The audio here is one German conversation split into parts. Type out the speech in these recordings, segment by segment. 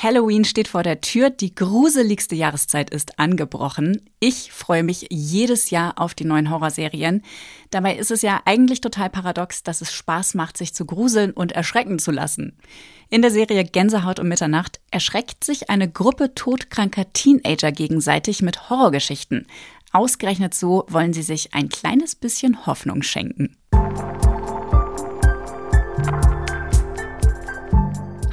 Halloween steht vor der Tür, die gruseligste Jahreszeit ist angebrochen. Ich freue mich jedes Jahr auf die neuen Horrorserien. Dabei ist es ja eigentlich total paradox, dass es Spaß macht, sich zu gruseln und erschrecken zu lassen. In der Serie Gänsehaut um Mitternacht erschreckt sich eine Gruppe todkranker Teenager gegenseitig mit Horrorgeschichten. Ausgerechnet so wollen sie sich ein kleines bisschen Hoffnung schenken.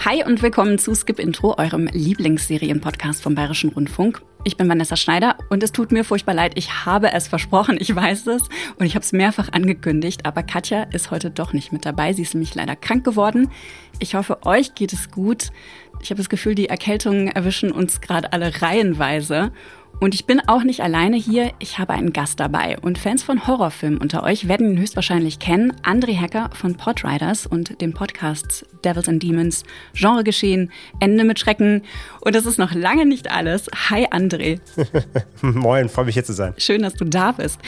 Hi und willkommen zu Skip Intro, eurem Lieblingsserienpodcast vom Bayerischen Rundfunk. Ich bin Vanessa Schneider und es tut mir furchtbar leid. Ich habe es versprochen, ich weiß es und ich habe es mehrfach angekündigt, aber Katja ist heute doch nicht mit dabei. Sie ist nämlich leider krank geworden. Ich hoffe, euch geht es gut. Ich habe das Gefühl, die Erkältungen erwischen uns gerade alle reihenweise. Und ich bin auch nicht alleine hier, ich habe einen Gast dabei. Und Fans von Horrorfilmen unter euch werden ihn höchstwahrscheinlich kennen. André Hacker von Podriders und den Podcasts Devils and Demons, Genregeschehen, Ende mit Schrecken. Und das ist noch lange nicht alles. Hi André. Moin, freue mich hier zu sein. Schön, dass du da bist.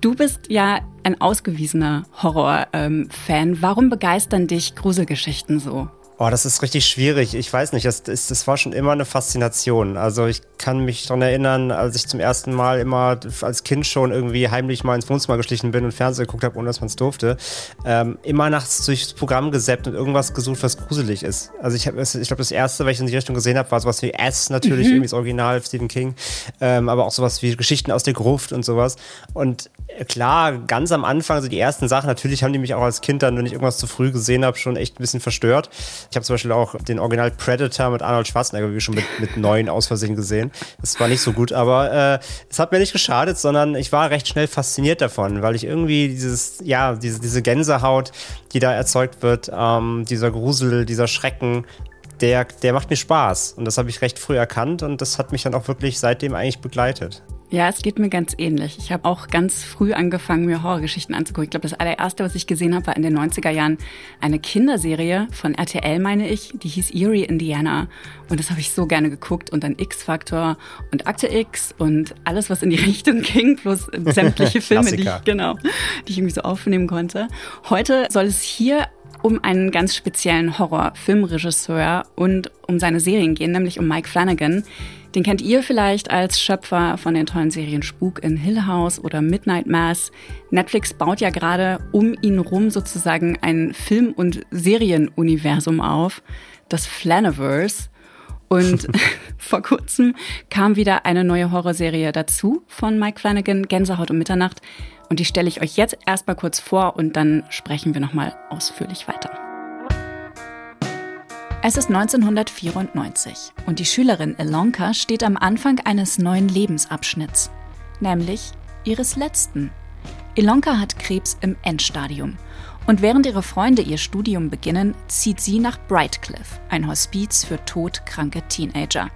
Du bist ja ein ausgewiesener Horror-Fan. Ähm, Warum begeistern dich Gruselgeschichten so? Oh, das ist richtig schwierig. Ich weiß nicht, das, das, das war schon immer eine Faszination. Also ich kann mich daran erinnern, als ich zum ersten Mal immer als Kind schon irgendwie heimlich mal ins Wohnzimmer geschlichen bin und Fernsehen geguckt habe, ohne dass man es durfte. Ähm, immer nachts durchs Programm gesäppt und irgendwas gesucht, was gruselig ist. Also ich, ich glaube, das erste, was ich in die Richtung gesehen habe, war sowas wie S natürlich, mhm. irgendwie das Original Stephen King. Ähm, aber auch sowas wie Geschichten aus der Gruft und sowas. Und klar, ganz am Anfang, also die ersten Sachen, natürlich haben die mich auch als Kind dann, wenn ich irgendwas zu früh gesehen habe, schon echt ein bisschen verstört. Ich habe zum Beispiel auch den Original Predator mit Arnold Schwarzenegger wie schon mit, mit neun aus Versehen gesehen. Das war nicht so gut, aber äh, es hat mir nicht geschadet, sondern ich war recht schnell fasziniert davon, weil ich irgendwie dieses, ja, diese, diese Gänsehaut, die da erzeugt wird, ähm, dieser Grusel, dieser Schrecken, der, der macht mir Spaß. Und das habe ich recht früh erkannt und das hat mich dann auch wirklich seitdem eigentlich begleitet. Ja, es geht mir ganz ähnlich. Ich habe auch ganz früh angefangen, mir Horrorgeschichten anzugucken. Ich glaube, das allererste, was ich gesehen habe, war in den 90er Jahren eine Kinderserie von RTL, meine ich. Die hieß Erie, Indiana. Und das habe ich so gerne geguckt. Und dann X-Factor und Akte X und alles, was in die Richtung ging, plus sämtliche Filme, die ich, genau, die ich irgendwie so aufnehmen konnte. Heute soll es hier um einen ganz speziellen Horror-Filmregisseur und um seine Serien gehen, nämlich um Mike Flanagan. Den kennt ihr vielleicht als Schöpfer von den tollen Serien Spuk in Hill House oder Midnight Mass. Netflix baut ja gerade um ihn rum sozusagen ein Film- und Serienuniversum auf, das Flaniverse. Und vor kurzem kam wieder eine neue Horrorserie dazu von Mike Flanagan, Gänsehaut um Mitternacht. Und die stelle ich euch jetzt erstmal kurz vor und dann sprechen wir nochmal ausführlich weiter. Es ist 1994 und die Schülerin Elonka steht am Anfang eines neuen Lebensabschnitts, nämlich ihres letzten. Elonka hat Krebs im Endstadium und während ihre Freunde ihr Studium beginnen, zieht sie nach Brightcliff, ein Hospiz für todkranke Teenager.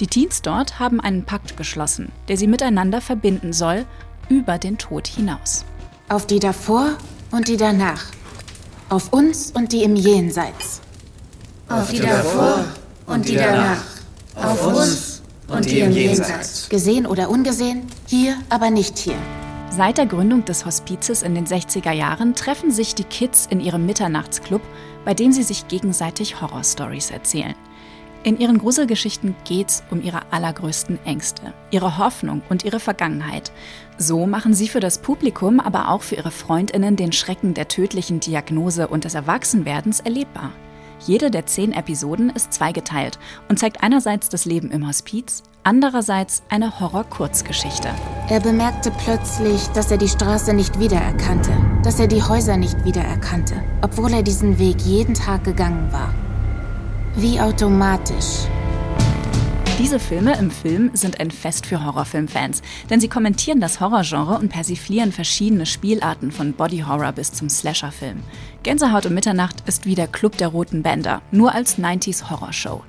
Die Teens dort haben einen Pakt geschlossen, der sie miteinander verbinden soll, über den Tod hinaus. Auf die davor und die danach. Auf uns und die im Jenseits. Auf die davor und die danach. Auf uns und die im Jenseits. Gesehen oder ungesehen, hier, aber nicht hier. Seit der Gründung des Hospizes in den 60er Jahren treffen sich die Kids in ihrem Mitternachtsclub, bei dem sie sich gegenseitig Horrorstories erzählen. In ihren Gruselgeschichten geht's um ihre allergrößten Ängste, ihre Hoffnung und ihre Vergangenheit. So machen sie für das Publikum, aber auch für ihre Freundinnen den Schrecken der tödlichen Diagnose und des Erwachsenwerdens erlebbar. Jede der zehn Episoden ist zweigeteilt und zeigt einerseits das Leben im Hospiz, andererseits eine Horror-Kurzgeschichte. Er bemerkte plötzlich, dass er die Straße nicht wiedererkannte, dass er die Häuser nicht wiedererkannte, obwohl er diesen Weg jeden Tag gegangen war. Wie automatisch. Diese Filme im Film sind ein Fest für Horrorfilmfans, denn sie kommentieren das Horrorgenre und persiflieren verschiedene Spielarten von Body Horror bis zum Slasher-Film. Gänsehaut um Mitternacht ist wie der Club der Roten Bänder, nur als 90s Horrorshow.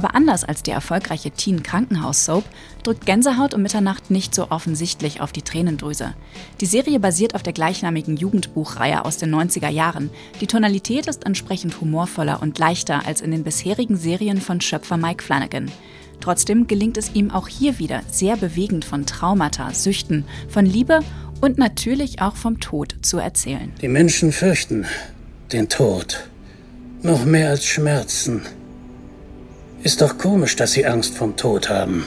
Aber anders als die erfolgreiche Teen-Krankenhaus-Soap drückt Gänsehaut um Mitternacht nicht so offensichtlich auf die Tränendrüse. Die Serie basiert auf der gleichnamigen Jugendbuchreihe aus den 90er Jahren. Die Tonalität ist entsprechend humorvoller und leichter als in den bisherigen Serien von Schöpfer Mike Flanagan. Trotzdem gelingt es ihm auch hier wieder sehr bewegend von Traumata, Süchten, von Liebe und natürlich auch vom Tod zu erzählen. Die Menschen fürchten den Tod noch mehr als Schmerzen. Ist doch komisch, dass Sie Angst vom Tod haben.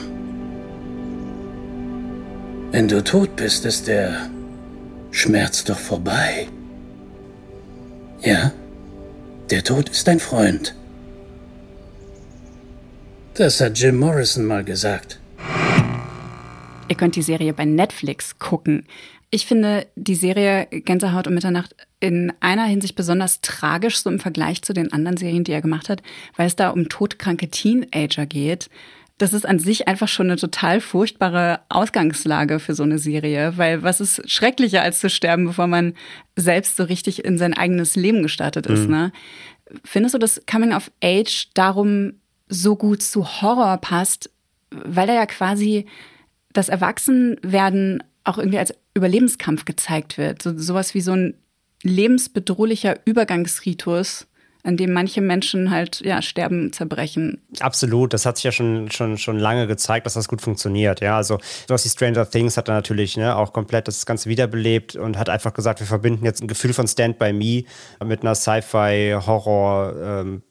Wenn du tot bist, ist der Schmerz doch vorbei. Ja, der Tod ist dein Freund. Das hat Jim Morrison mal gesagt. Ihr könnt die Serie bei Netflix gucken. Ich finde die Serie Gänsehaut um Mitternacht in einer Hinsicht besonders tragisch, so im Vergleich zu den anderen Serien, die er gemacht hat, weil es da um todkranke Teenager geht. Das ist an sich einfach schon eine total furchtbare Ausgangslage für so eine Serie, weil was ist schrecklicher als zu sterben, bevor man selbst so richtig in sein eigenes Leben gestartet ist, mhm. ne? Findest du, dass Coming of Age darum so gut zu Horror passt, weil er ja quasi das Erwachsenwerden auch irgendwie als Überlebenskampf gezeigt wird. So, sowas wie so ein lebensbedrohlicher Übergangsritus an dem manche Menschen halt ja sterben, zerbrechen. Absolut, das hat sich ja schon schon schon lange gezeigt, dass das gut funktioniert. Ja, also sowas wie Stranger Things hat er natürlich ne, auch komplett das Ganze wiederbelebt und hat einfach gesagt, wir verbinden jetzt ein Gefühl von Stand by Me mit einer Sci-Fi, Horror, ähm.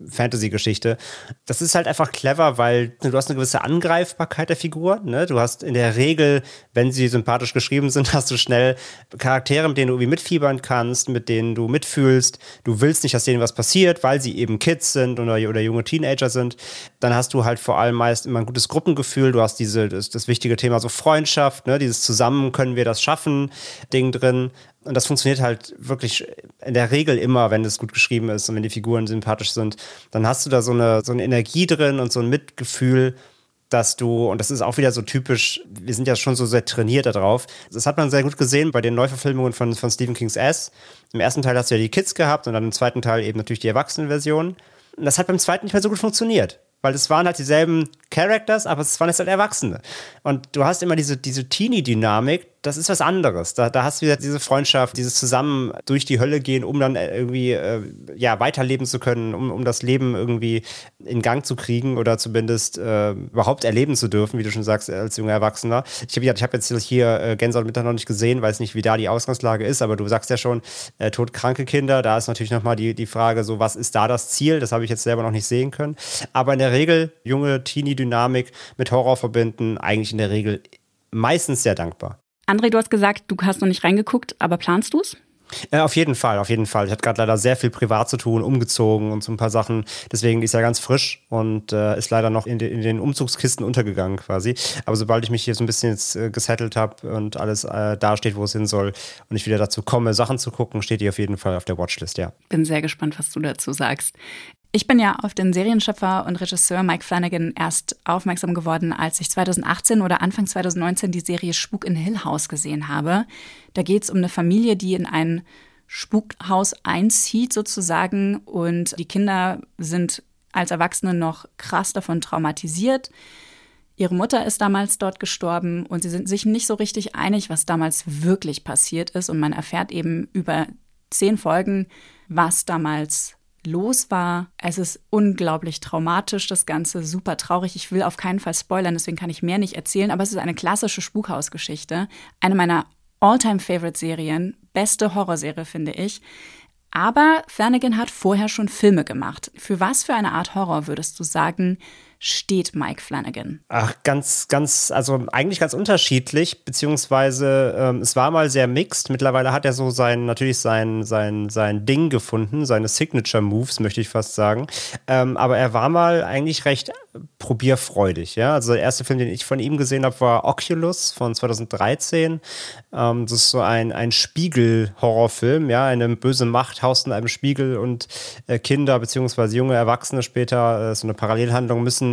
Das ist halt einfach clever, weil du hast eine gewisse Angreifbarkeit der Figur. Ne? Du hast in der Regel, wenn sie sympathisch geschrieben sind, hast du schnell Charaktere, mit denen du irgendwie mitfiebern kannst, mit denen du mitfühlst. Du willst nicht, dass denen was passiert weil sie eben Kids sind oder, oder junge Teenager sind, dann hast du halt vor allem meist immer ein gutes Gruppengefühl. Du hast diese, das, das wichtige Thema so Freundschaft, ne, dieses Zusammen können wir das schaffen, Ding drin. Und das funktioniert halt wirklich in der Regel immer, wenn es gut geschrieben ist und wenn die Figuren sympathisch sind. Dann hast du da so eine, so eine Energie drin und so ein Mitgefühl, dass du, und das ist auch wieder so typisch, wir sind ja schon so sehr trainiert darauf. Das hat man sehr gut gesehen bei den Neuverfilmungen von, von Stephen King's S. Im ersten Teil hast du ja die Kids gehabt und dann im zweiten Teil eben natürlich die Erwachsenenversion. Und das hat beim zweiten nicht mehr so gut funktioniert weil es waren halt dieselben Characters, aber es waren jetzt halt Erwachsene. Und du hast immer diese, diese Teenie-Dynamik, das ist was anderes. Da, da hast du wieder diese Freundschaft, dieses Zusammen durch die Hölle gehen, um dann irgendwie äh, ja, weiterleben zu können, um, um das Leben irgendwie in Gang zu kriegen oder zumindest äh, überhaupt erleben zu dürfen, wie du schon sagst, als junger Erwachsener. Ich habe hab jetzt hier äh, Gänsehaut Mittag noch nicht gesehen, weiß nicht, wie da die Ausgangslage ist, aber du sagst ja schon, äh, todkranke Kinder, da ist natürlich nochmal die, die Frage, so was ist da das Ziel? Das habe ich jetzt selber noch nicht sehen können. Aber in der Regel, junge Teenie-Dynamik mit Horror verbinden, eigentlich in der Regel meistens sehr dankbar. André, du hast gesagt, du hast noch nicht reingeguckt, aber planst du es? Äh, auf jeden Fall, auf jeden Fall. Ich hatte gerade leider sehr viel privat zu tun, umgezogen und so ein paar Sachen. Deswegen ist er ganz frisch und äh, ist leider noch in, de, in, den Umzugskisten untergegangen quasi. Aber sobald ich mich hier so ein bisschen jetzt äh, gesettelt habe und alles äh, da steht, wo es hin soll und ich wieder dazu komme, Sachen zu gucken, steht die auf jeden Fall auf der Watchlist, ja. Bin sehr gespannt, was du dazu sagst. Ich bin ja auf den Serienschöpfer und Regisseur Mike Flanagan erst aufmerksam geworden, als ich 2018 oder Anfang 2019 die Serie Spuk in Hill House gesehen habe. Da geht es um eine Familie, die in ein Spukhaus einzieht sozusagen und die Kinder sind als Erwachsene noch krass davon traumatisiert. Ihre Mutter ist damals dort gestorben und sie sind sich nicht so richtig einig, was damals wirklich passiert ist. Und man erfährt eben über zehn Folgen, was damals los war. Es ist unglaublich traumatisch, das Ganze super traurig. Ich will auf keinen Fall spoilern, deswegen kann ich mehr nicht erzählen, aber es ist eine klassische Spukhausgeschichte. Eine meiner All-Time-Favorite-Serien, beste Horrorserie, finde ich. Aber Flanagan hat vorher schon Filme gemacht. Für was für eine Art Horror würdest du sagen, steht Mike Flanagan? Ach, ganz, ganz, also eigentlich ganz unterschiedlich, beziehungsweise ähm, es war mal sehr mixed. Mittlerweile hat er so sein, natürlich sein, sein, sein Ding gefunden, seine Signature Moves, möchte ich fast sagen. Ähm, aber er war mal eigentlich recht probierfreudig, ja. Also der erste Film, den ich von ihm gesehen habe, war Oculus von 2013. Ähm, das ist so ein, ein Spiegel-Horrorfilm, ja. Eine böse Macht haust in einem Spiegel und äh, Kinder beziehungsweise junge Erwachsene später, äh, so eine Parallelhandlung, müssen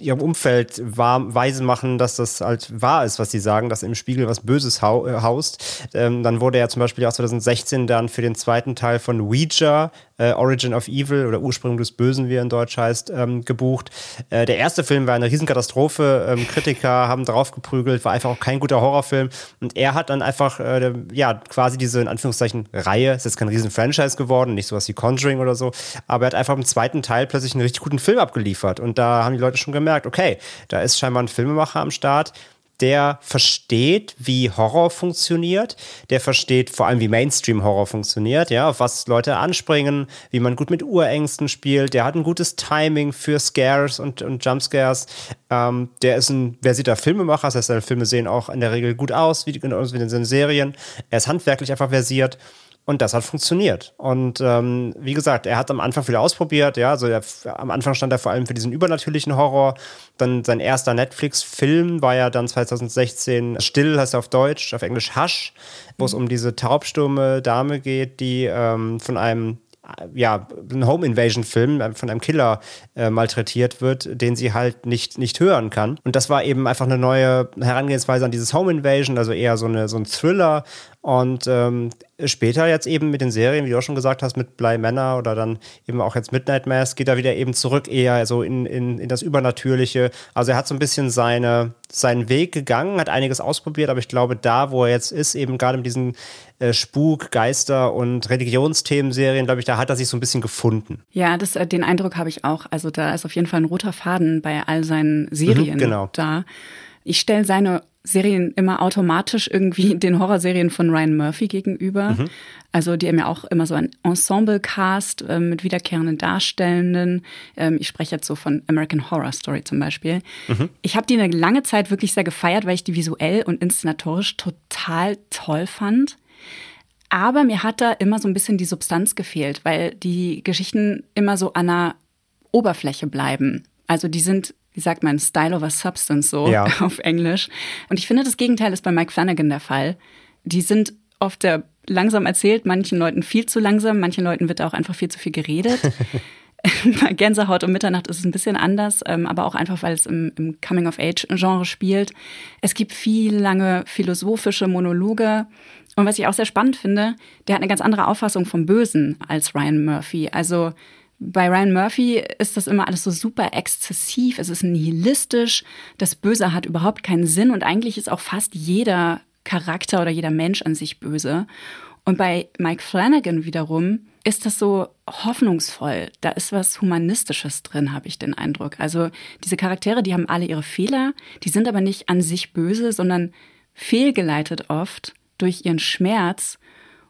ihrem Umfeld wahr, weise machen, dass das halt wahr ist, was sie sagen, dass im Spiegel was Böses äh, haust. Ähm, dann wurde er zum Beispiel auch 2016 dann für den zweiten Teil von Ouija, äh, Origin of Evil oder Ursprung des Bösen, wie er in Deutsch heißt, ähm, gebucht. Äh, der erste Film war eine Riesenkatastrophe. Ähm, Kritiker haben draufgeprügelt, war einfach auch kein guter Horrorfilm. Und er hat dann einfach, äh, ja, quasi diese, in Anführungszeichen, Reihe, ist jetzt kein Riesen-Franchise geworden, nicht sowas wie Conjuring oder so, aber er hat einfach im zweiten Teil plötzlich einen richtig guten Film abgeliefert. Und da haben die Leute schon gemerkt, okay, da ist scheinbar ein Filmemacher am Start, der versteht, wie Horror funktioniert, der versteht vor allem, wie Mainstream-Horror funktioniert, ja, auf was Leute anspringen, wie man gut mit Urängsten spielt, der hat ein gutes Timing für Scares und, und Jumpscares, ähm, der ist ein versierter Filmemacher, das heißt, seine Filme sehen auch in der Regel gut aus, wie, wie in seinen Serien, er ist handwerklich einfach versiert und das hat funktioniert. Und ähm, wie gesagt, er hat am Anfang viel ausprobiert. Ja, also er, am Anfang stand er vor allem für diesen übernatürlichen Horror. Dann sein erster Netflix-Film war ja dann 2016 Still, heißt er auf Deutsch, auf Englisch Hush, wo es um diese taubstumme Dame geht, die ähm, von einem ja, ein Home Invasion Film äh, von einem Killer äh, malträtiert wird, den sie halt nicht, nicht hören kann. Und das war eben einfach eine neue Herangehensweise an dieses Home Invasion, also eher so, eine, so ein Thriller. Und ähm, später jetzt eben mit den Serien, wie du auch schon gesagt hast, mit Bly Manor oder dann eben auch jetzt Midnight Mass, geht er wieder eben zurück eher so in, in, in das Übernatürliche. Also er hat so ein bisschen seine, seinen Weg gegangen, hat einiges ausprobiert, aber ich glaube, da, wo er jetzt ist, eben gerade mit diesen äh, Spuk, Geister und Religionsthemenserien, glaube ich, da hat er sich so ein bisschen gefunden. Ja, das, äh, den Eindruck habe ich auch. Also da ist auf jeden Fall ein roter Faden bei all seinen Serien mhm, genau. da. Ich stelle seine Serien immer automatisch irgendwie den Horrorserien von Ryan Murphy gegenüber. Mhm. Also die haben ja auch immer so ein Ensemble-Cast äh, mit wiederkehrenden Darstellenden. Ähm, ich spreche jetzt so von American Horror Story zum Beispiel. Mhm. Ich habe die eine lange Zeit wirklich sehr gefeiert, weil ich die visuell und inszenatorisch total toll fand. Aber mir hat da immer so ein bisschen die Substanz gefehlt, weil die Geschichten immer so an einer Oberfläche bleiben. Also die sind, wie sagt man, Style over Substance so ja. auf Englisch. Und ich finde, das Gegenteil ist bei Mike Flanagan der Fall. Die sind oft der langsam erzählt, manchen Leuten viel zu langsam, manchen Leuten wird auch einfach viel zu viel geredet. bei Gänsehaut um Mitternacht ist es ein bisschen anders, ähm, aber auch einfach, weil es im, im Coming-of-Age-Genre spielt. Es gibt viel lange philosophische Monologe. Und was ich auch sehr spannend finde, der hat eine ganz andere Auffassung vom Bösen als Ryan Murphy. Also bei Ryan Murphy ist das immer alles so super exzessiv, es ist nihilistisch, das Böse hat überhaupt keinen Sinn und eigentlich ist auch fast jeder Charakter oder jeder Mensch an sich böse. Und bei Mike Flanagan wiederum ist das so hoffnungsvoll. Da ist was Humanistisches drin, habe ich den Eindruck. Also diese Charaktere, die haben alle ihre Fehler, die sind aber nicht an sich böse, sondern fehlgeleitet oft durch ihren Schmerz.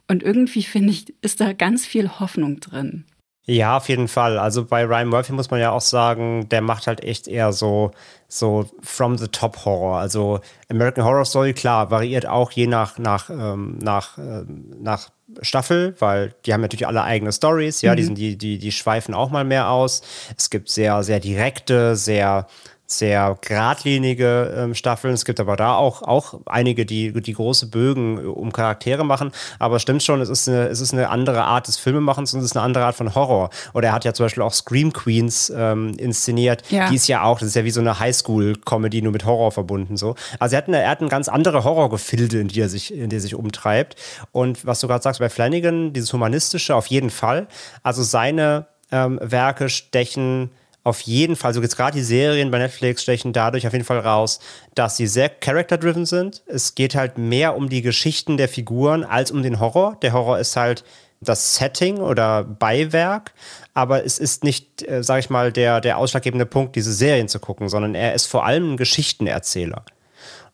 Und irgendwie finde ich, ist da ganz viel Hoffnung drin. Ja, auf jeden Fall. Also bei Ryan Murphy muss man ja auch sagen, der macht halt echt eher so, so from the top Horror. Also American Horror Story, klar, variiert auch je nach, nach, ähm, nach, äh, nach Staffel, weil die haben natürlich alle eigene Stories, ja, mhm. die, sind, die, die, die schweifen auch mal mehr aus. Es gibt sehr, sehr direkte, sehr, sehr geradlinige ähm, Staffeln. Es gibt aber da auch, auch einige, die, die große Bögen äh, um Charaktere machen. Aber es stimmt schon, es ist, eine, es ist eine andere Art des Filmemachens und es ist eine andere Art von Horror. Oder er hat ja zum Beispiel auch Scream Queens ähm, inszeniert. Ja. Die ist ja auch, das ist ja wie so eine Highschool-Comedy, nur mit Horror verbunden. So. Also er hat, eine, er hat eine ganz andere Horrorgefilde, in die er sich, in die er sich umtreibt. Und was du gerade sagst bei Flanagan, dieses Humanistische auf jeden Fall. Also seine ähm, Werke stechen auf jeden Fall, so jetzt gerade die Serien bei Netflix stechen dadurch auf jeden Fall raus, dass sie sehr character-driven sind. Es geht halt mehr um die Geschichten der Figuren als um den Horror. Der Horror ist halt das Setting oder Beiwerk, aber es ist nicht, äh, sag ich mal, der, der ausschlaggebende Punkt, diese Serien zu gucken, sondern er ist vor allem ein Geschichtenerzähler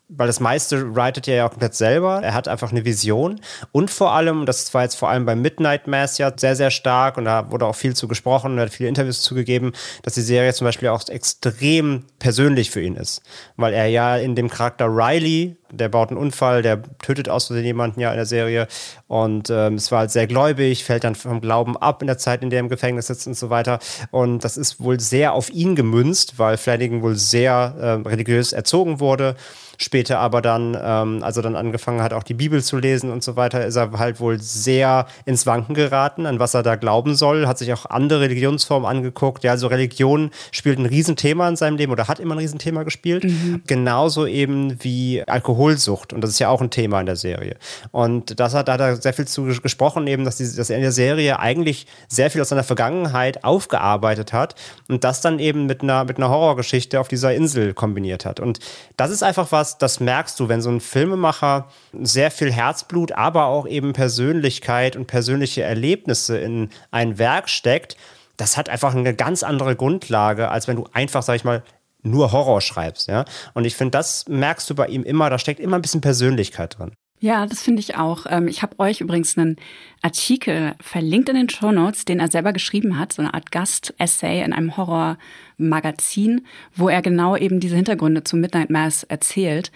weil das meiste writet er ja auch komplett selber. Er hat einfach eine Vision. Und vor allem, das war jetzt vor allem bei Midnight Mass ja sehr, sehr stark und da wurde auch viel zu gesprochen und er hat viele Interviews zugegeben, dass die Serie zum Beispiel auch extrem persönlich für ihn ist, weil er ja in dem Charakter Riley, der baut einen Unfall, der tötet Versehen jemanden ja in der Serie und ähm, es war halt sehr gläubig, fällt dann vom Glauben ab in der Zeit, in der er im Gefängnis sitzt und so weiter. Und das ist wohl sehr auf ihn gemünzt, weil Flanagan wohl sehr äh, religiös erzogen wurde Später aber dann, ähm, als er dann angefangen hat, auch die Bibel zu lesen und so weiter, ist er halt wohl sehr ins Wanken geraten, an was er da glauben soll, hat sich auch andere Religionsformen angeguckt. Ja, also Religion spielt ein Riesenthema in seinem Leben oder hat immer ein Riesenthema gespielt. Mhm. Genauso eben wie Alkoholsucht. Und das ist ja auch ein Thema in der Serie. Und das hat, da hat er sehr viel zu gesprochen, eben, dass, die, dass er in der Serie eigentlich sehr viel aus seiner Vergangenheit aufgearbeitet hat und das dann eben mit einer, mit einer Horrorgeschichte auf dieser Insel kombiniert hat. Und das ist einfach was, was, das merkst du, wenn so ein Filmemacher sehr viel Herzblut, aber auch eben Persönlichkeit und persönliche Erlebnisse in ein Werk steckt, das hat einfach eine ganz andere Grundlage, als wenn du einfach, sag ich mal, nur Horror schreibst, ja. Und ich finde, das merkst du bei ihm immer, da steckt immer ein bisschen Persönlichkeit drin. Ja, das finde ich auch. Ähm, ich habe euch übrigens einen Artikel verlinkt in den Show Notes, den er selber geschrieben hat, so eine Art Gast-Essay in einem Horror-Magazin, wo er genau eben diese Hintergründe zu Midnight Mass erzählt.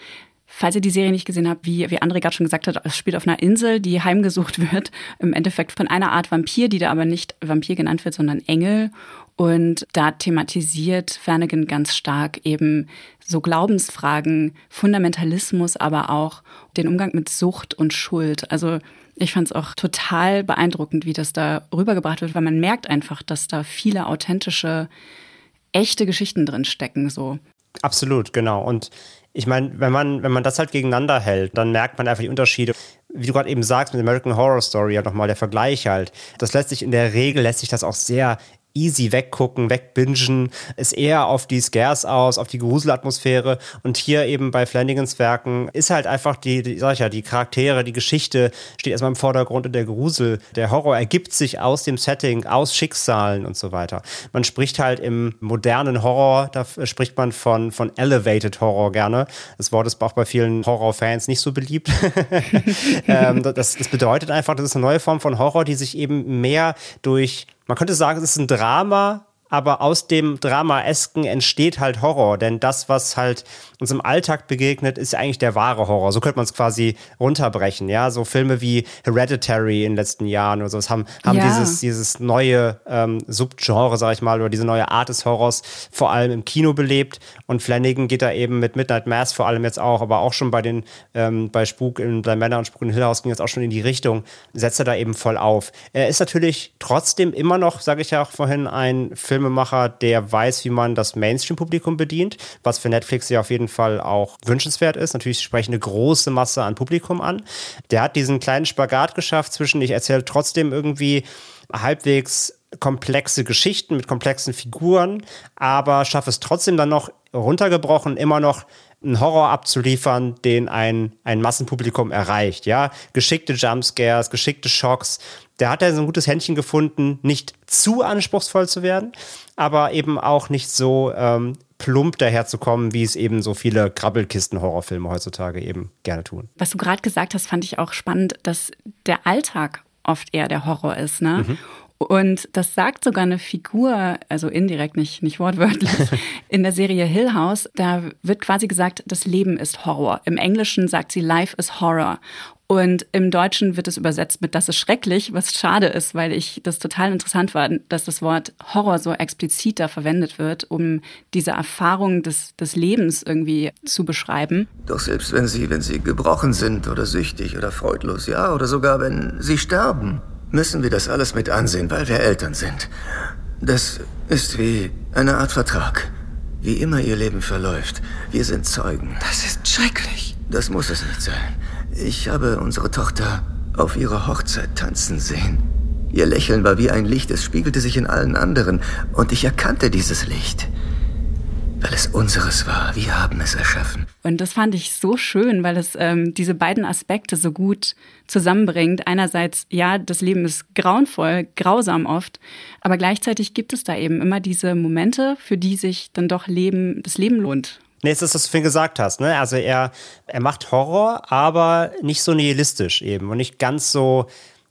Falls ihr die Serie nicht gesehen habt, wie, wie André gerade schon gesagt hat, es spielt auf einer Insel, die heimgesucht wird, im Endeffekt von einer Art Vampir, die da aber nicht Vampir genannt wird, sondern Engel. Und da thematisiert Flanagan ganz stark eben so Glaubensfragen, Fundamentalismus, aber auch den Umgang mit Sucht und Schuld. Also ich fand es auch total beeindruckend, wie das da rübergebracht wird, weil man merkt einfach, dass da viele authentische, echte Geschichten drin stecken. So. Absolut, genau. Und ich meine, wenn man, wenn man das halt gegeneinander hält, dann merkt man einfach die Unterschiede. Wie du gerade eben sagst, mit American Horror Story, ja nochmal der Vergleich halt. Das lässt sich in der Regel, lässt sich das auch sehr easy weggucken, wegbingen, ist eher auf die Scares aus, auf die Gruselatmosphäre und hier eben bei Flanagans Werken ist halt einfach die, die, sag ich ja, die Charaktere, die Geschichte steht erstmal im Vordergrund und der Grusel, der Horror ergibt sich aus dem Setting, aus Schicksalen und so weiter. Man spricht halt im modernen Horror, da spricht man von, von Elevated Horror gerne. Das Wort ist auch bei vielen Horrorfans nicht so beliebt. ähm, das, das bedeutet einfach, das ist eine neue Form von Horror, die sich eben mehr durch man könnte sagen, es ist ein Drama, aber aus dem Dramaesken entsteht halt Horror, denn das, was halt uns im Alltag begegnet, ist eigentlich der wahre Horror. So könnte man es quasi runterbrechen, ja. So Filme wie Hereditary in den letzten Jahren oder so, haben, haben ja. dieses, dieses neue ähm, Subgenre, sag ich mal, oder diese neue Art des Horrors vor allem im Kino belebt. Und Flanagan geht da eben mit Midnight Mass vor allem jetzt auch, aber auch schon bei den, ähm, bei Spuk in bei Männer und Spuk in Hill House ging jetzt auch schon in die Richtung, setzt er da eben voll auf. Er ist natürlich trotzdem immer noch, sage ich ja auch vorhin, ein Filmemacher, der weiß, wie man das Mainstream-Publikum bedient, was für Netflix ja auf jeden Fall auch wünschenswert ist. Natürlich spreche eine große Masse an Publikum an. Der hat diesen kleinen Spagat geschafft zwischen, ich erzähle trotzdem irgendwie halbwegs komplexe Geschichten mit komplexen Figuren, aber schaffe es trotzdem dann noch runtergebrochen, immer noch einen Horror abzuliefern, den ein, ein Massenpublikum erreicht. Ja, geschickte Jumpscares, geschickte Schocks. Der hat ja so ein gutes Händchen gefunden, nicht zu anspruchsvoll zu werden, aber eben auch nicht so ähm, plump daherzukommen, wie es eben so viele Krabbelkisten-Horrorfilme heutzutage eben gerne tun. Was du gerade gesagt hast, fand ich auch spannend, dass der Alltag oft eher der Horror ist, ne? Mhm. Und das sagt sogar eine Figur, also indirekt, nicht, nicht wortwörtlich, in der Serie Hill House. Da wird quasi gesagt, das Leben ist Horror. Im Englischen sagt sie Life is Horror. Und im Deutschen wird es übersetzt mit Das ist schrecklich, was schade ist, weil ich das total interessant war, dass das Wort Horror so explizit da verwendet wird, um diese Erfahrung des, des Lebens irgendwie zu beschreiben. Doch selbst wenn sie, wenn sie gebrochen sind oder süchtig oder freudlos, ja, oder sogar wenn sie sterben, müssen wir das alles mit ansehen, weil wir Eltern sind. Das ist wie eine Art Vertrag. Wie immer ihr Leben verläuft, wir sind Zeugen. Das ist schrecklich. Das muss es nicht sein. Ich habe unsere Tochter auf ihrer Hochzeit tanzen sehen. Ihr Lächeln war wie ein Licht, es spiegelte sich in allen anderen, und ich erkannte dieses Licht. Weil es unseres war. Wir haben es erschaffen. Und das fand ich so schön, weil es ähm, diese beiden Aspekte so gut zusammenbringt. Einerseits, ja, das Leben ist grauenvoll, grausam oft, aber gleichzeitig gibt es da eben immer diese Momente, für die sich dann doch Leben, das Leben lohnt. Nee, ist das, was du vorhin gesagt hast. Ne? Also er, er macht Horror, aber nicht so nihilistisch eben und nicht ganz so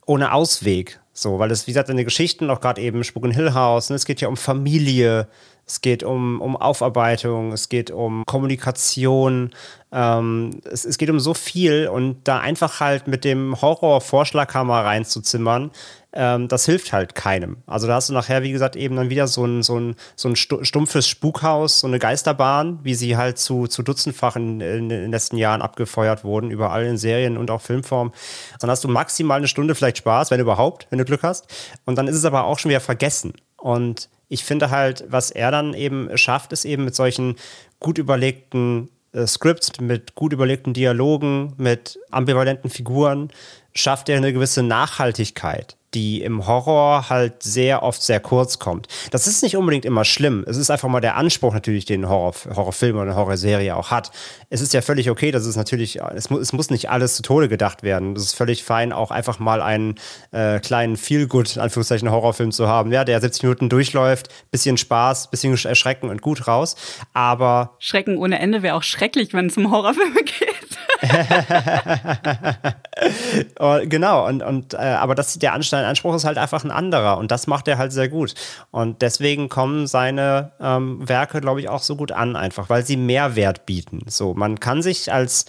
ohne Ausweg. So, weil es, wie gesagt, in den Geschichten, auch gerade eben Spuk in Hill House, ne? es geht ja um Familie, es geht um, um Aufarbeitung, es geht um Kommunikation, ähm, es, es geht um so viel und da einfach halt mit dem Horror-Vorschlaghammer reinzuzimmern, ähm, das hilft halt keinem. Also da hast du nachher, wie gesagt, eben dann wieder so ein, so ein, so ein stumpfes Spukhaus, so eine Geisterbahn, wie sie halt zu, zu dutzendfach in, in, den letzten Jahren abgefeuert wurden, überall in Serien und auch Filmform. Dann hast du maximal eine Stunde vielleicht Spaß, wenn überhaupt, wenn du Glück hast. Und dann ist es aber auch schon wieder vergessen. Und ich finde halt, was er dann eben schafft, ist eben mit solchen gut überlegten äh, Scripts, mit gut überlegten Dialogen, mit ambivalenten Figuren, schafft er eine gewisse Nachhaltigkeit die im Horror halt sehr oft sehr kurz kommt. Das ist nicht unbedingt immer schlimm. Es ist einfach mal der Anspruch natürlich, den Horror, Horrorfilm oder eine Horrorserie auch hat. Es ist ja völlig okay, dass es natürlich, es, mu es muss nicht alles zu Tode gedacht werden. Das ist völlig fein, auch einfach mal einen äh, kleinen Feel-Good, Anführungszeichen, Horrorfilm zu haben, ja, der 70 Minuten durchläuft, bisschen Spaß, bisschen Erschrecken und gut raus. Aber. Schrecken ohne Ende wäre auch schrecklich, wenn es um Horrorfilme geht. Genau, und, und äh, aber das, der Anspruch ist halt einfach ein anderer und das macht er halt sehr gut. Und deswegen kommen seine ähm, Werke, glaube ich, auch so gut an, einfach, weil sie Mehrwert bieten. So, man kann sich als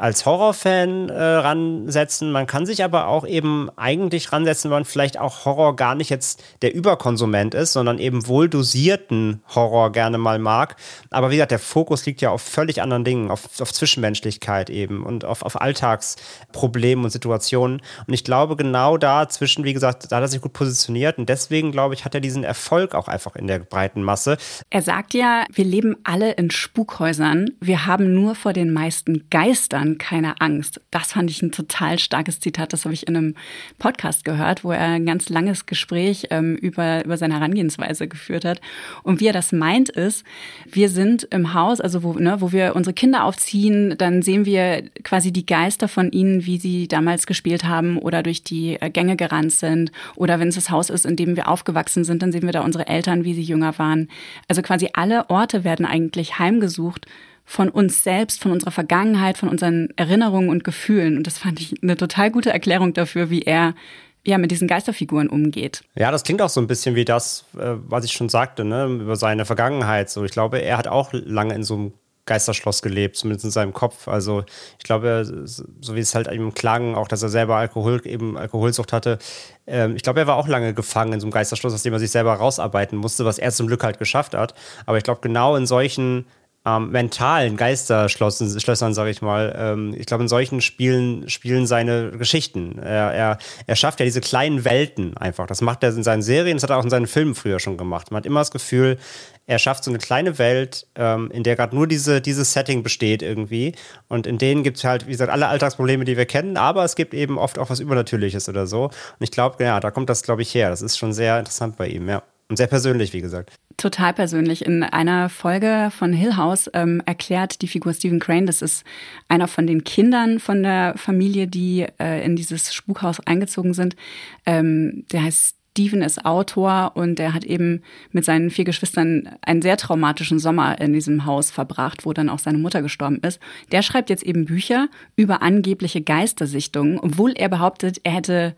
als Horrorfan äh, ransetzen. Man kann sich aber auch eben eigentlich ransetzen, wenn man vielleicht auch Horror gar nicht jetzt der Überkonsument ist, sondern eben wohl dosierten Horror gerne mal mag. Aber wie gesagt, der Fokus liegt ja auf völlig anderen Dingen, auf, auf Zwischenmenschlichkeit eben und auf, auf Alltagsproblemen und Situationen. Und ich glaube, genau dazwischen, wie gesagt, da hat er sich gut positioniert und deswegen, glaube ich, hat er diesen Erfolg auch einfach in der breiten Masse. Er sagt ja, wir leben alle in Spukhäusern. Wir haben nur vor den meisten Geistern dann keine Angst. Das fand ich ein total starkes Zitat. Das habe ich in einem Podcast gehört, wo er ein ganz langes Gespräch ähm, über, über seine Herangehensweise geführt hat. Und wie er das meint ist, wir sind im Haus, also wo, ne, wo wir unsere Kinder aufziehen, dann sehen wir quasi die Geister von ihnen, wie sie damals gespielt haben oder durch die äh, Gänge gerannt sind. Oder wenn es das Haus ist, in dem wir aufgewachsen sind, dann sehen wir da unsere Eltern, wie sie jünger waren. Also quasi alle Orte werden eigentlich heimgesucht von uns selbst, von unserer Vergangenheit, von unseren Erinnerungen und Gefühlen. Und das fand ich eine total gute Erklärung dafür, wie er ja, mit diesen Geisterfiguren umgeht. Ja, das klingt auch so ein bisschen wie das, äh, was ich schon sagte, ne, über seine Vergangenheit. So, ich glaube, er hat auch lange in so einem Geisterschloss gelebt, zumindest in seinem Kopf. Also ich glaube, so wie es halt ihm klang, auch dass er selber Alkohol, eben Alkoholsucht hatte. Ähm, ich glaube, er war auch lange gefangen in so einem Geisterschloss, aus dem er sich selber rausarbeiten musste, was er zum Glück halt geschafft hat. Aber ich glaube, genau in solchen ähm, mentalen Geisterschlössern, Schlössern, sage ich mal. Ähm, ich glaube, in solchen Spielen spielen seine Geschichten. Er, er, er schafft ja diese kleinen Welten einfach. Das macht er in seinen Serien, das hat er auch in seinen Filmen früher schon gemacht. Man hat immer das Gefühl, er schafft so eine kleine Welt, ähm, in der gerade nur diese, dieses Setting besteht irgendwie. Und in denen gibt es halt, wie gesagt, alle Alltagsprobleme, die wir kennen, aber es gibt eben oft auch was Übernatürliches oder so. Und ich glaube, ja, da kommt das, glaube ich, her. Das ist schon sehr interessant bei ihm, ja. Und sehr persönlich, wie gesagt. Total persönlich. In einer Folge von Hill House ähm, erklärt die Figur Stephen Crane, das ist einer von den Kindern von der Familie, die äh, in dieses Spukhaus eingezogen sind. Ähm, der heißt Steven ist Autor und er hat eben mit seinen vier Geschwistern einen sehr traumatischen Sommer in diesem Haus verbracht, wo dann auch seine Mutter gestorben ist. Der schreibt jetzt eben Bücher über angebliche Geistersichtungen, obwohl er behauptet, er hätte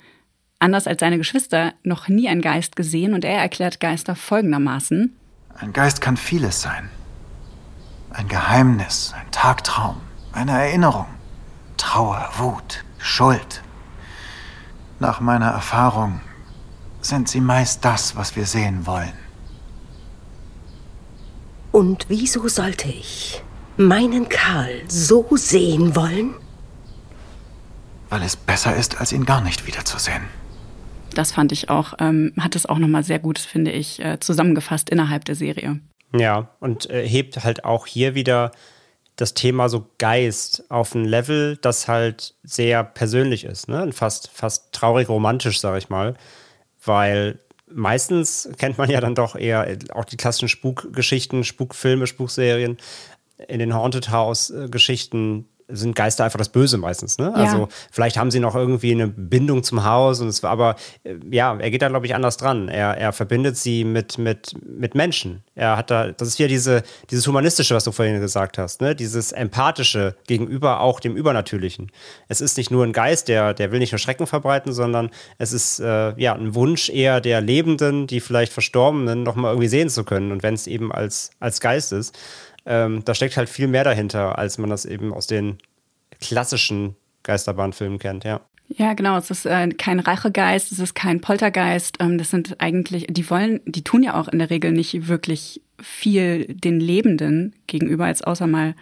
anders als seine Geschwister, noch nie einen Geist gesehen und er erklärt Geister folgendermaßen. Ein Geist kann vieles sein. Ein Geheimnis, ein Tagtraum, eine Erinnerung, Trauer, Wut, Schuld. Nach meiner Erfahrung sind sie meist das, was wir sehen wollen. Und wieso sollte ich meinen Karl so sehen wollen? Weil es besser ist, als ihn gar nicht wiederzusehen das fand ich auch, ähm, hat es auch nochmal sehr gut, finde ich, äh, zusammengefasst innerhalb der Serie. Ja, und äh, hebt halt auch hier wieder das Thema so Geist auf ein Level, das halt sehr persönlich ist, ne? fast, fast traurig romantisch, sag ich mal. Weil meistens kennt man ja dann doch eher auch die klassischen Spukgeschichten, Spukfilme, Spukserien. In den Haunted House-Geschichten sind Geister einfach das Böse meistens. Ne? Ja. Also vielleicht haben sie noch irgendwie eine Bindung zum Haus und es war aber äh, ja, er geht da glaube ich anders dran. Er, er verbindet sie mit, mit, mit Menschen. Er hat da, das ist ja diese, dieses Humanistische, was du vorhin gesagt hast, ne? Dieses Empathische gegenüber auch dem Übernatürlichen. Es ist nicht nur ein Geist, der, der will nicht nur Schrecken verbreiten, sondern es ist äh, ja ein Wunsch eher der Lebenden, die vielleicht Verstorbenen nochmal irgendwie sehen zu können. Und wenn es eben als, als Geist ist. Ähm, da steckt halt viel mehr dahinter, als man das eben aus den klassischen Geisterbahnfilmen kennt, ja. Ja, genau. Es ist äh, kein Rachegeist, es ist kein Poltergeist. Ähm, das sind eigentlich, die wollen, die tun ja auch in der Regel nicht wirklich viel den Lebenden gegenüber, als außer mal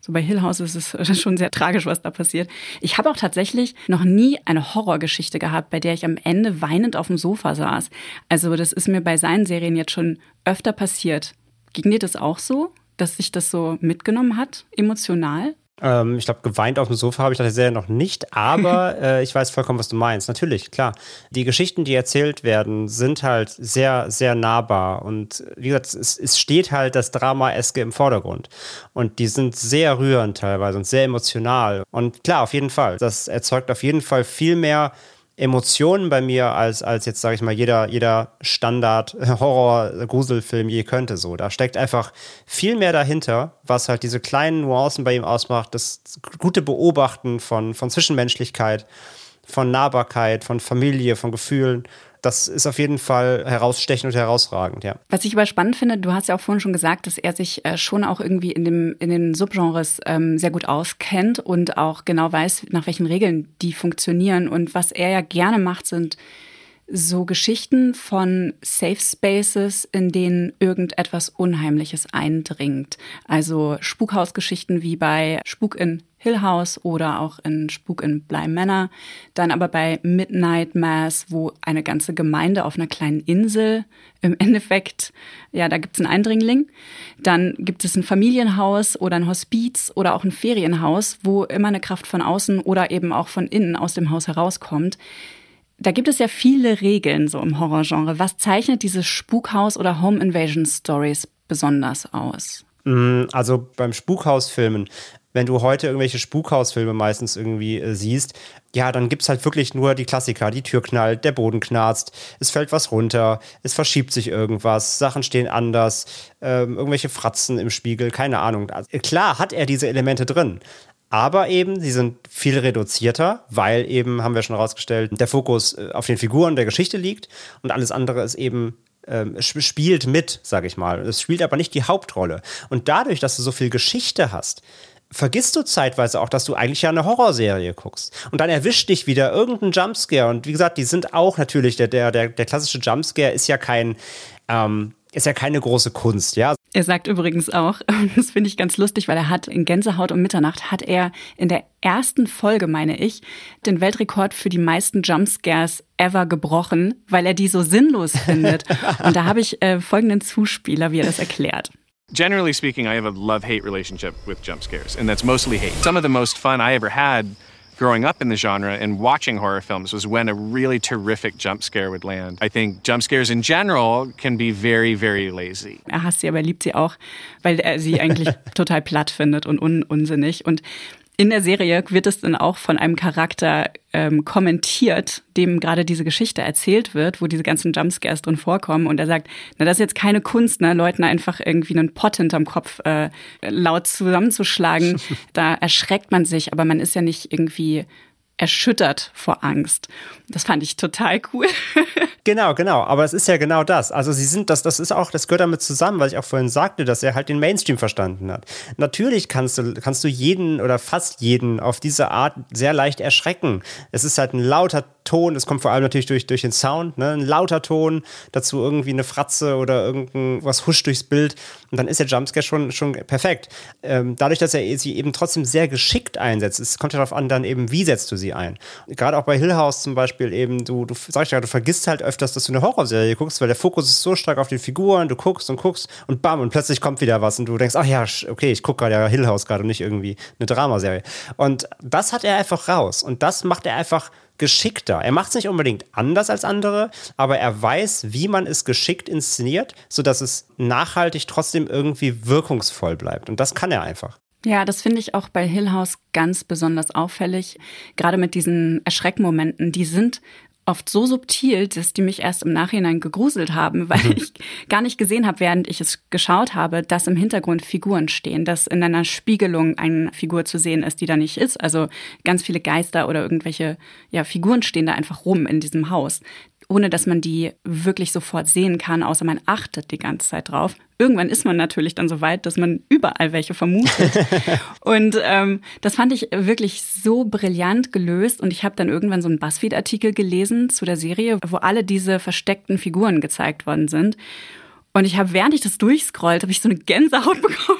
so bei Hill House ist es schon sehr tragisch, was da passiert. Ich habe auch tatsächlich noch nie eine Horrorgeschichte gehabt, bei der ich am Ende weinend auf dem Sofa saß. Also das ist mir bei seinen Serien jetzt schon öfter passiert. Ging dir das auch so? Dass sich das so mitgenommen hat, emotional? Ähm, ich glaube, geweint auf dem Sofa habe ich das Serie noch nicht, aber äh, ich weiß vollkommen, was du meinst. Natürlich, klar. Die Geschichten, die erzählt werden, sind halt sehr, sehr nahbar. Und wie gesagt, es, es steht halt das Drama-Eske im Vordergrund. Und die sind sehr rührend teilweise und sehr emotional. Und klar, auf jeden Fall. Das erzeugt auf jeden Fall viel mehr Emotionen bei mir als, als jetzt, sage ich mal, jeder, jeder Standard-Horror-Gruselfilm je könnte. So, da steckt einfach viel mehr dahinter, was halt diese kleinen Nuancen bei ihm ausmacht, das gute Beobachten von, von Zwischenmenschlichkeit, von Nahbarkeit, von Familie, von Gefühlen das ist auf jeden Fall herausstechend und herausragend, ja. Was ich aber spannend finde, du hast ja auch vorhin schon gesagt, dass er sich äh, schon auch irgendwie in, dem, in den Subgenres ähm, sehr gut auskennt und auch genau weiß, nach welchen Regeln die funktionieren. Und was er ja gerne macht, sind so Geschichten von Safe Spaces, in denen irgendetwas Unheimliches eindringt. Also Spukhausgeschichten wie bei Spuk in Hill House oder auch in Spuk in Bly Manor. Dann aber bei Midnight Mass, wo eine ganze Gemeinde auf einer kleinen Insel im Endeffekt, ja, da gibt es einen Eindringling. Dann gibt es ein Familienhaus oder ein Hospiz oder auch ein Ferienhaus, wo immer eine Kraft von außen oder eben auch von innen aus dem Haus herauskommt. Da gibt es ja viele Regeln so im Horrorgenre. Was zeichnet diese Spukhaus- oder Home Invasion Stories besonders aus? Mm, also beim Spukhausfilmen wenn du heute irgendwelche Spukhausfilme meistens irgendwie äh, siehst, ja, dann gibt es halt wirklich nur die Klassiker. Die Tür knallt, der Boden knarzt, es fällt was runter, es verschiebt sich irgendwas, Sachen stehen anders, ähm, irgendwelche Fratzen im Spiegel, keine Ahnung. Also, klar hat er diese Elemente drin. Aber eben, sie sind viel reduzierter, weil eben, haben wir schon rausgestellt, der Fokus äh, auf den Figuren der Geschichte liegt und alles andere ist eben ähm, spielt mit, sag ich mal. Es spielt aber nicht die Hauptrolle. Und dadurch, dass du so viel Geschichte hast, vergisst du zeitweise auch, dass du eigentlich ja eine Horrorserie guckst. Und dann erwischt dich wieder irgendein Jumpscare. Und wie gesagt, die sind auch natürlich, der, der, der, der klassische Jumpscare ist ja kein, ähm, ist ja keine große Kunst, ja. Er sagt übrigens auch, das finde ich ganz lustig, weil er hat in Gänsehaut um Mitternacht hat er in der ersten Folge, meine ich, den Weltrekord für die meisten Jumpscares ever gebrochen, weil er die so sinnlos findet. Und da habe ich äh, folgenden Zuspieler, wie er das erklärt. Generally speaking, I have a love hate relationship with jump scares, and that's mostly hate. Some of the most fun I ever had growing up in the genre and watching horror films was when a really terrific jump scare would land. I think jump scares in general can be very, very lazy. Er hasst sie, aber er liebt sie auch, weil er sie eigentlich total platt findet und un unsinnig. Und in der Serie wird es dann auch von einem Charakter ähm, kommentiert, dem gerade diese Geschichte erzählt wird, wo diese ganzen Jumpscares drin vorkommen. Und er sagt, na, das ist jetzt keine Kunst, ne, Leuten einfach irgendwie einen Pott hinterm Kopf äh, laut zusammenzuschlagen. da erschreckt man sich, aber man ist ja nicht irgendwie erschüttert vor Angst. Das fand ich total cool. genau, genau. Aber es ist ja genau das. Also sie sind das, das ist auch, das gehört damit zusammen, weil ich auch vorhin sagte, dass er halt den Mainstream verstanden hat. Natürlich kannst du, kannst du jeden oder fast jeden auf diese Art sehr leicht erschrecken. Es ist halt ein lauter Ton, das kommt vor allem natürlich durch, durch den Sound, ne? ein lauter Ton, dazu irgendwie eine Fratze oder irgendwas huscht durchs Bild und dann ist der Jumpscare schon, schon perfekt. Ähm, dadurch, dass er sie eben trotzdem sehr geschickt einsetzt, es kommt ja darauf an, dann eben, wie setzt du sie ein. Gerade auch bei Hill House zum Beispiel eben, du, du sag ich ja, du vergisst halt öfters, dass du eine Horrorserie guckst, weil der Fokus ist so stark auf den Figuren, du guckst und guckst und bam, und plötzlich kommt wieder was und du denkst, ach ja, okay, ich gucke gerade ja Hill House gerade und nicht irgendwie eine Dramaserie. Und das hat er einfach raus und das macht er einfach geschickter. Er macht es nicht unbedingt anders als andere, aber er weiß, wie man es geschickt inszeniert, sodass es nachhaltig trotzdem irgendwie wirkungsvoll bleibt. Und das kann er einfach. Ja, das finde ich auch bei Hill House ganz besonders auffällig. Gerade mit diesen Erschreckmomenten, die sind oft so subtil, dass die mich erst im Nachhinein gegruselt haben, weil mhm. ich gar nicht gesehen habe, während ich es geschaut habe, dass im Hintergrund Figuren stehen, dass in einer Spiegelung eine Figur zu sehen ist, die da nicht ist. Also ganz viele Geister oder irgendwelche ja, Figuren stehen da einfach rum in diesem Haus ohne dass man die wirklich sofort sehen kann, außer man achtet die ganze Zeit drauf. Irgendwann ist man natürlich dann so weit, dass man überall welche vermutet. und ähm, das fand ich wirklich so brillant gelöst. Und ich habe dann irgendwann so einen Buzzfeed-Artikel gelesen zu der Serie, wo alle diese versteckten Figuren gezeigt worden sind. Und ich habe, während ich das durchscrollt, habe ich so eine Gänsehaut bekommen,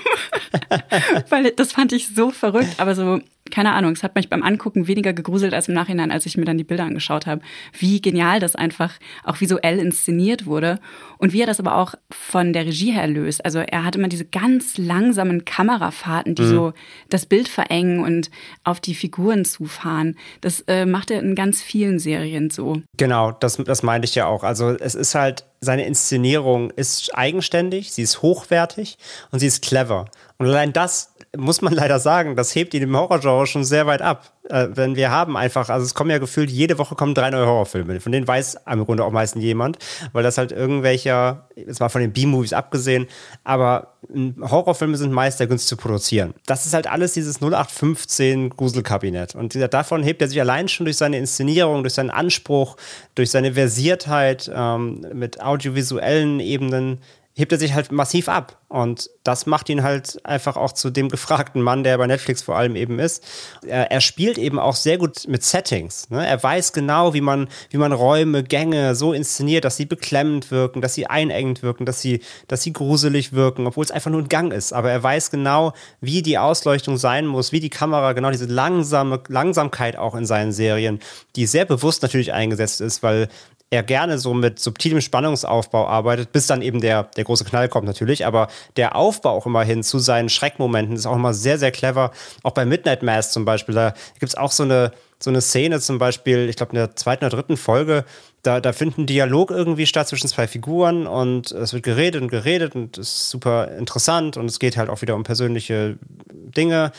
Weil das fand ich so verrückt, aber so keine Ahnung, es hat mich beim Angucken weniger gegruselt als im Nachhinein, als ich mir dann die Bilder angeschaut habe. Wie genial das einfach auch visuell inszeniert wurde und wie er das aber auch von der Regie her löst. Also er hat immer diese ganz langsamen Kamerafahrten, die mhm. so das Bild verengen und auf die Figuren zufahren. Das äh, macht er in ganz vielen Serien so. Genau, das, das meinte ich ja auch. Also es ist halt, seine Inszenierung ist eigenständig, sie ist hochwertig und sie ist clever. Und allein das muss man leider sagen, das hebt ihn im Horrorgenre schon sehr weit ab. Äh, wenn wir haben einfach, also es kommen ja gefühlt, jede Woche kommen drei neue Horrorfilme. Von denen weiß im Grunde auch meistens jemand, weil das halt irgendwelcher, es war von den B-Movies abgesehen, aber Horrorfilme sind meist sehr günstig zu produzieren. Das ist halt alles dieses 0815 Gruselkabinett. Und davon hebt er sich allein schon durch seine Inszenierung, durch seinen Anspruch, durch seine Versiertheit ähm, mit audiovisuellen Ebenen hebt er sich halt massiv ab. Und das macht ihn halt einfach auch zu dem gefragten Mann, der bei Netflix vor allem eben ist. Er, er spielt eben auch sehr gut mit Settings. Ne? Er weiß genau, wie man, wie man Räume, Gänge so inszeniert, dass sie beklemmend wirken, dass sie einengend wirken, dass sie, dass sie gruselig wirken, obwohl es einfach nur ein Gang ist. Aber er weiß genau, wie die Ausleuchtung sein muss, wie die Kamera, genau diese langsame Langsamkeit auch in seinen Serien, die sehr bewusst natürlich eingesetzt ist, weil er gerne so mit subtilem Spannungsaufbau arbeitet, bis dann eben der, der große Knall kommt natürlich. Aber der Aufbau auch immer hin zu seinen Schreckmomenten ist auch immer sehr, sehr clever. Auch bei Midnight Mass zum Beispiel, da gibt es auch so eine, so eine Szene zum Beispiel, ich glaube in der zweiten oder dritten Folge, da, da findet ein Dialog irgendwie statt zwischen zwei Figuren und es wird geredet und geredet und es ist super interessant und es geht halt auch wieder um persönliche Dinge.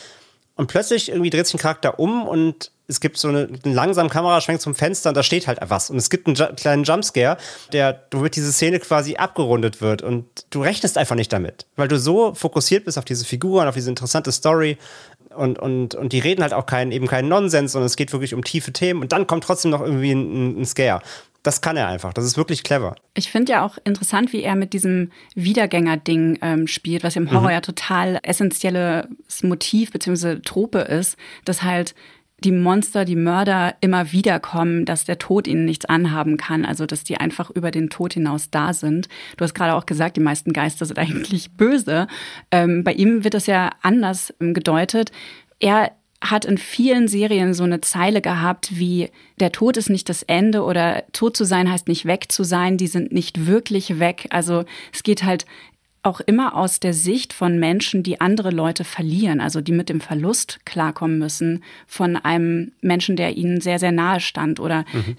Und plötzlich irgendwie dreht sich ein Charakter um und es gibt so eine, einen langsamen Kameraschwenk zum Fenster und da steht halt was. Und es gibt einen kleinen Jumpscare, der, womit diese Szene quasi abgerundet wird. Und du rechnest einfach nicht damit, weil du so fokussiert bist auf diese Figuren, auf diese interessante Story. Und, und, und die reden halt auch keinen, eben keinen Nonsens, sondern es geht wirklich um tiefe Themen. Und dann kommt trotzdem noch irgendwie ein, ein Scare. Das kann er einfach. Das ist wirklich clever. Ich finde ja auch interessant, wie er mit diesem Wiedergänger-Ding ähm, spielt, was im Horror mhm. ja total essentielles Motiv bzw. Trope ist, dass halt die Monster, die Mörder immer wieder kommen, dass der Tod ihnen nichts anhaben kann, also dass die einfach über den Tod hinaus da sind. Du hast gerade auch gesagt, die meisten Geister sind eigentlich böse. Ähm, bei ihm wird das ja anders ähm, gedeutet. Er hat in vielen Serien so eine Zeile gehabt wie der Tod ist nicht das Ende oder tot zu sein heißt nicht weg zu sein, die sind nicht wirklich weg. Also es geht halt auch immer aus der Sicht von Menschen, die andere Leute verlieren, also die mit dem Verlust klarkommen müssen von einem Menschen, der ihnen sehr, sehr nahe stand oder mhm.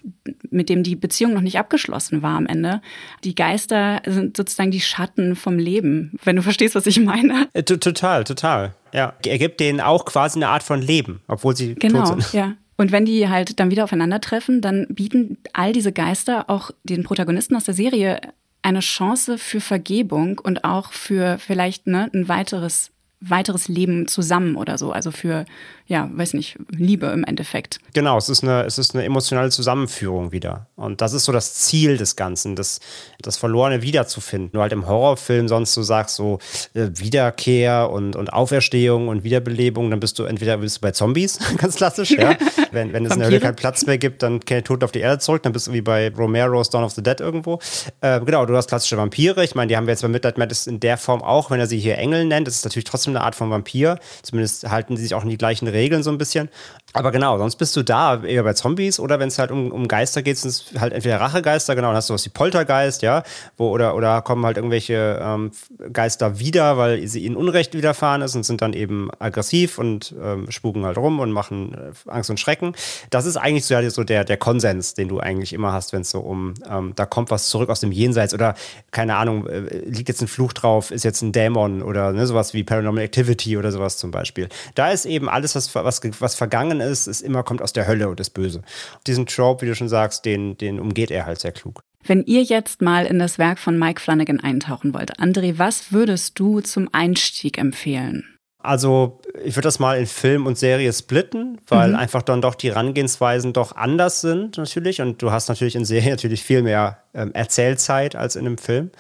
mit dem die Beziehung noch nicht abgeschlossen war am Ende. Die Geister sind sozusagen die Schatten vom Leben, wenn du verstehst, was ich meine. Äh, total, total. Ja, er gibt denen auch quasi eine Art von Leben, obwohl sie genau, tot sind. Genau, ja. Und wenn die halt dann wieder aufeinandertreffen, dann bieten all diese Geister auch den Protagonisten aus der Serie eine Chance für Vergebung und auch für vielleicht ne, ein weiteres weiteres Leben zusammen oder so. Also für, ja, weiß nicht, Liebe im Endeffekt. Genau, es ist eine, es ist eine emotionale Zusammenführung wieder. Und das ist so das Ziel des Ganzen, das, das Verlorene wiederzufinden. Nur halt im Horrorfilm sonst du sagst so äh, Wiederkehr und, und Auferstehung und Wiederbelebung, dann bist du entweder bist du bei Zombies, ganz klassisch, ja. wenn, wenn es in der Hölle keinen Platz mehr gibt, dann kehrt Tod auf die Erde zurück, dann bist du wie bei Romero's Dawn of the Dead irgendwo. Äh, genau, du hast klassische Vampire. Ich meine, die haben wir jetzt bei Midnight Madness in der Form auch, wenn er sie hier Engel nennt. Das ist natürlich trotzdem eine Art von Vampir. Zumindest halten die sich auch in die gleichen Regeln so ein bisschen. Aber genau, sonst bist du da eher bei Zombies oder wenn es halt um, um Geister geht, sind es halt entweder Rachegeister, genau, dann hast du was wie Poltergeist, ja, wo oder, oder kommen halt irgendwelche ähm, Geister wieder, weil sie ihnen Unrecht widerfahren ist und sind dann eben aggressiv und ähm, spuken halt rum und machen äh, Angst und Schrecken. Das ist eigentlich so, so der, der Konsens, den du eigentlich immer hast, wenn es so um, ähm, da kommt was zurück aus dem Jenseits oder keine Ahnung, äh, liegt jetzt ein Fluch drauf, ist jetzt ein Dämon oder ne, sowas wie Paranormal Activity oder sowas zum Beispiel. Da ist eben alles, was, was, was vergangen ist, ist immer kommt aus der Hölle und das Böse. Diesen Trope, wie du schon sagst, den, den umgeht er halt sehr klug. Wenn ihr jetzt mal in das Werk von Mike Flanagan eintauchen wollt, André, was würdest du zum Einstieg empfehlen? Also, ich würde das mal in Film und Serie splitten, weil mhm. einfach dann doch die Herangehensweisen doch anders sind, natürlich. Und du hast natürlich in Serie natürlich viel mehr ähm, Erzählzeit als in einem Film.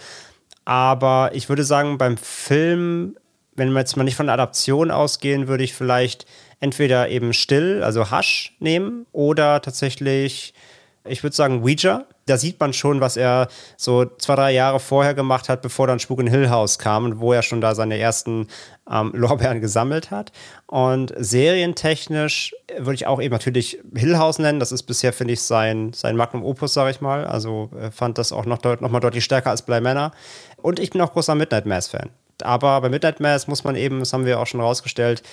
Aber ich würde sagen, beim Film wenn wir jetzt mal nicht von der Adaption ausgehen, würde ich vielleicht entweder eben still, also Hush nehmen, oder tatsächlich, ich würde sagen Ouija. da sieht man schon, was er so zwei, drei Jahre vorher gemacht hat, bevor dann Spuk in Hill House kam und wo er schon da seine ersten ähm, Lorbeeren gesammelt hat. Und serientechnisch würde ich auch eben natürlich Hill House nennen. Das ist bisher, finde ich, sein, sein Magnum Opus, sage ich mal. Also äh, fand das auch noch, noch mal deutlich stärker als Bly Manor. Und ich bin auch großer Midnight Mass-Fan. Aber bei Midnight Mass muss man eben, das haben wir auch schon rausgestellt,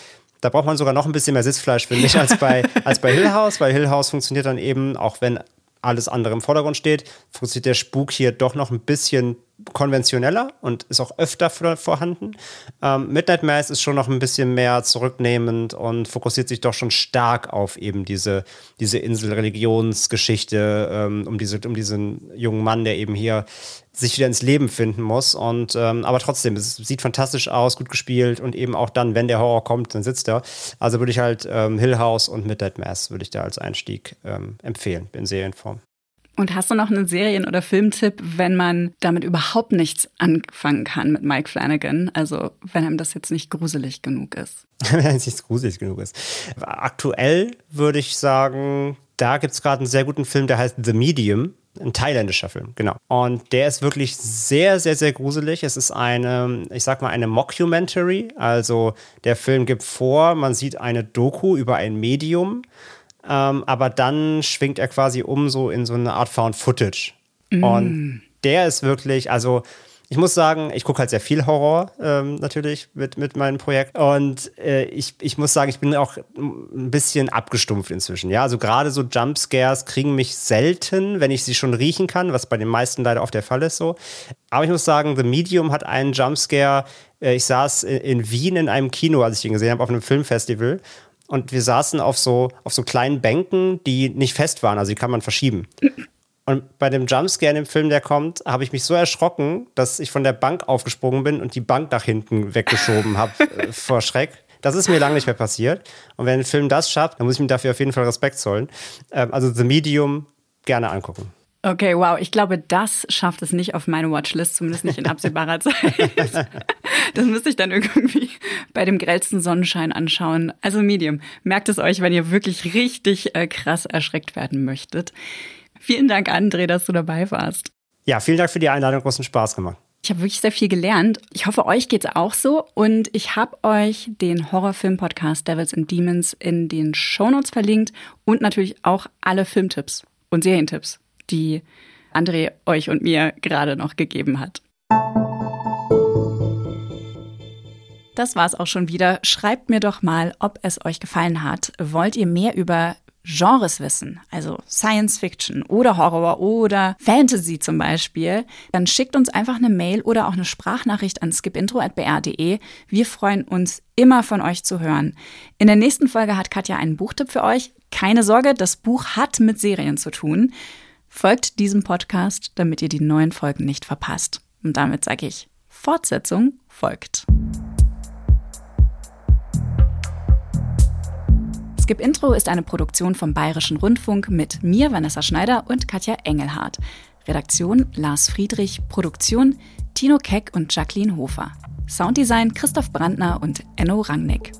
da braucht man sogar noch ein bisschen mehr Sitzfleisch, finde ich, als bei, als bei Hill House, weil Hill House funktioniert dann eben, auch wenn alles andere im Vordergrund steht, funktioniert der Spuk hier doch noch ein bisschen konventioneller und ist auch öfter vorhanden. Ähm, Midnight Mass ist schon noch ein bisschen mehr zurücknehmend und fokussiert sich doch schon stark auf eben diese, diese Insel-Religionsgeschichte, ähm, um, diese, um diesen jungen Mann, der eben hier sich wieder ins Leben finden muss. Und ähm, aber trotzdem, es sieht fantastisch aus, gut gespielt und eben auch dann, wenn der Horror kommt, dann sitzt er. Also würde ich halt ähm, Hill House und Midnight Mass würde ich da als Einstieg ähm, empfehlen in Serienform. Und hast du noch einen Serien- oder Filmtipp, wenn man damit überhaupt nichts anfangen kann mit Mike Flanagan? Also wenn einem das jetzt nicht gruselig genug ist. wenn es nicht gruselig genug ist. Aktuell würde ich sagen, da gibt es gerade einen sehr guten Film, der heißt The Medium. Ein thailändischer Film, genau. Und der ist wirklich sehr, sehr, sehr gruselig. Es ist eine, ich sag mal, eine Mockumentary. Also der Film gibt vor, man sieht eine Doku über ein Medium ähm, aber dann schwingt er quasi um so in so eine Art Found Footage. Mm. Und der ist wirklich, also ich muss sagen, ich gucke halt sehr viel Horror ähm, natürlich mit, mit meinem Projekt. Und äh, ich, ich muss sagen, ich bin auch ein bisschen abgestumpft inzwischen. Ja, also gerade so Jumpscares kriegen mich selten, wenn ich sie schon riechen kann, was bei den meisten leider oft der Fall ist so. Aber ich muss sagen, The Medium hat einen Jumpscare. Äh, ich saß in, in Wien in einem Kino, als ich ihn gesehen habe, auf einem Filmfestival und wir saßen auf so, auf so kleinen Bänken, die nicht fest waren, also die kann man verschieben. Und bei dem Jumpscare im Film, der kommt, habe ich mich so erschrocken, dass ich von der Bank aufgesprungen bin und die Bank nach hinten weggeschoben habe äh, vor Schreck. Das ist mir lange nicht mehr passiert. Und wenn ein Film das schafft, dann muss ich ihm dafür auf jeden Fall Respekt zollen. Ähm, also The Medium gerne angucken. Okay, wow. Ich glaube, das schafft es nicht auf meine Watchlist, zumindest nicht in absehbarer Zeit. Das müsste ich dann irgendwie bei dem grellsten Sonnenschein anschauen. Also Medium. Merkt es euch, wenn ihr wirklich richtig äh, krass erschreckt werden möchtet. Vielen Dank, André, dass du dabei warst. Ja, vielen Dank für die Einladung. Großen Spaß gemacht. Ich habe wirklich sehr viel gelernt. Ich hoffe, euch geht's auch so. Und ich habe euch den Horrorfilm-Podcast Devils and Demons in den Shownotes verlinkt und natürlich auch alle Filmtipps und Serientipps die André euch und mir gerade noch gegeben hat. Das war's auch schon wieder. Schreibt mir doch mal, ob es euch gefallen hat. Wollt ihr mehr über Genres wissen, also Science Fiction oder Horror oder Fantasy zum Beispiel, dann schickt uns einfach eine Mail oder auch eine Sprachnachricht an skipintro.br.de. Wir freuen uns immer von euch zu hören. In der nächsten Folge hat Katja einen Buchtipp für euch. Keine Sorge, das Buch hat mit Serien zu tun. Folgt diesem Podcast, damit ihr die neuen Folgen nicht verpasst. Und damit sage ich, Fortsetzung folgt. Skip Intro ist eine Produktion vom Bayerischen Rundfunk mit mir, Vanessa Schneider und Katja Engelhardt. Redaktion Lars Friedrich, Produktion Tino Keck und Jacqueline Hofer. Sounddesign Christoph Brandner und Enno Rangnick.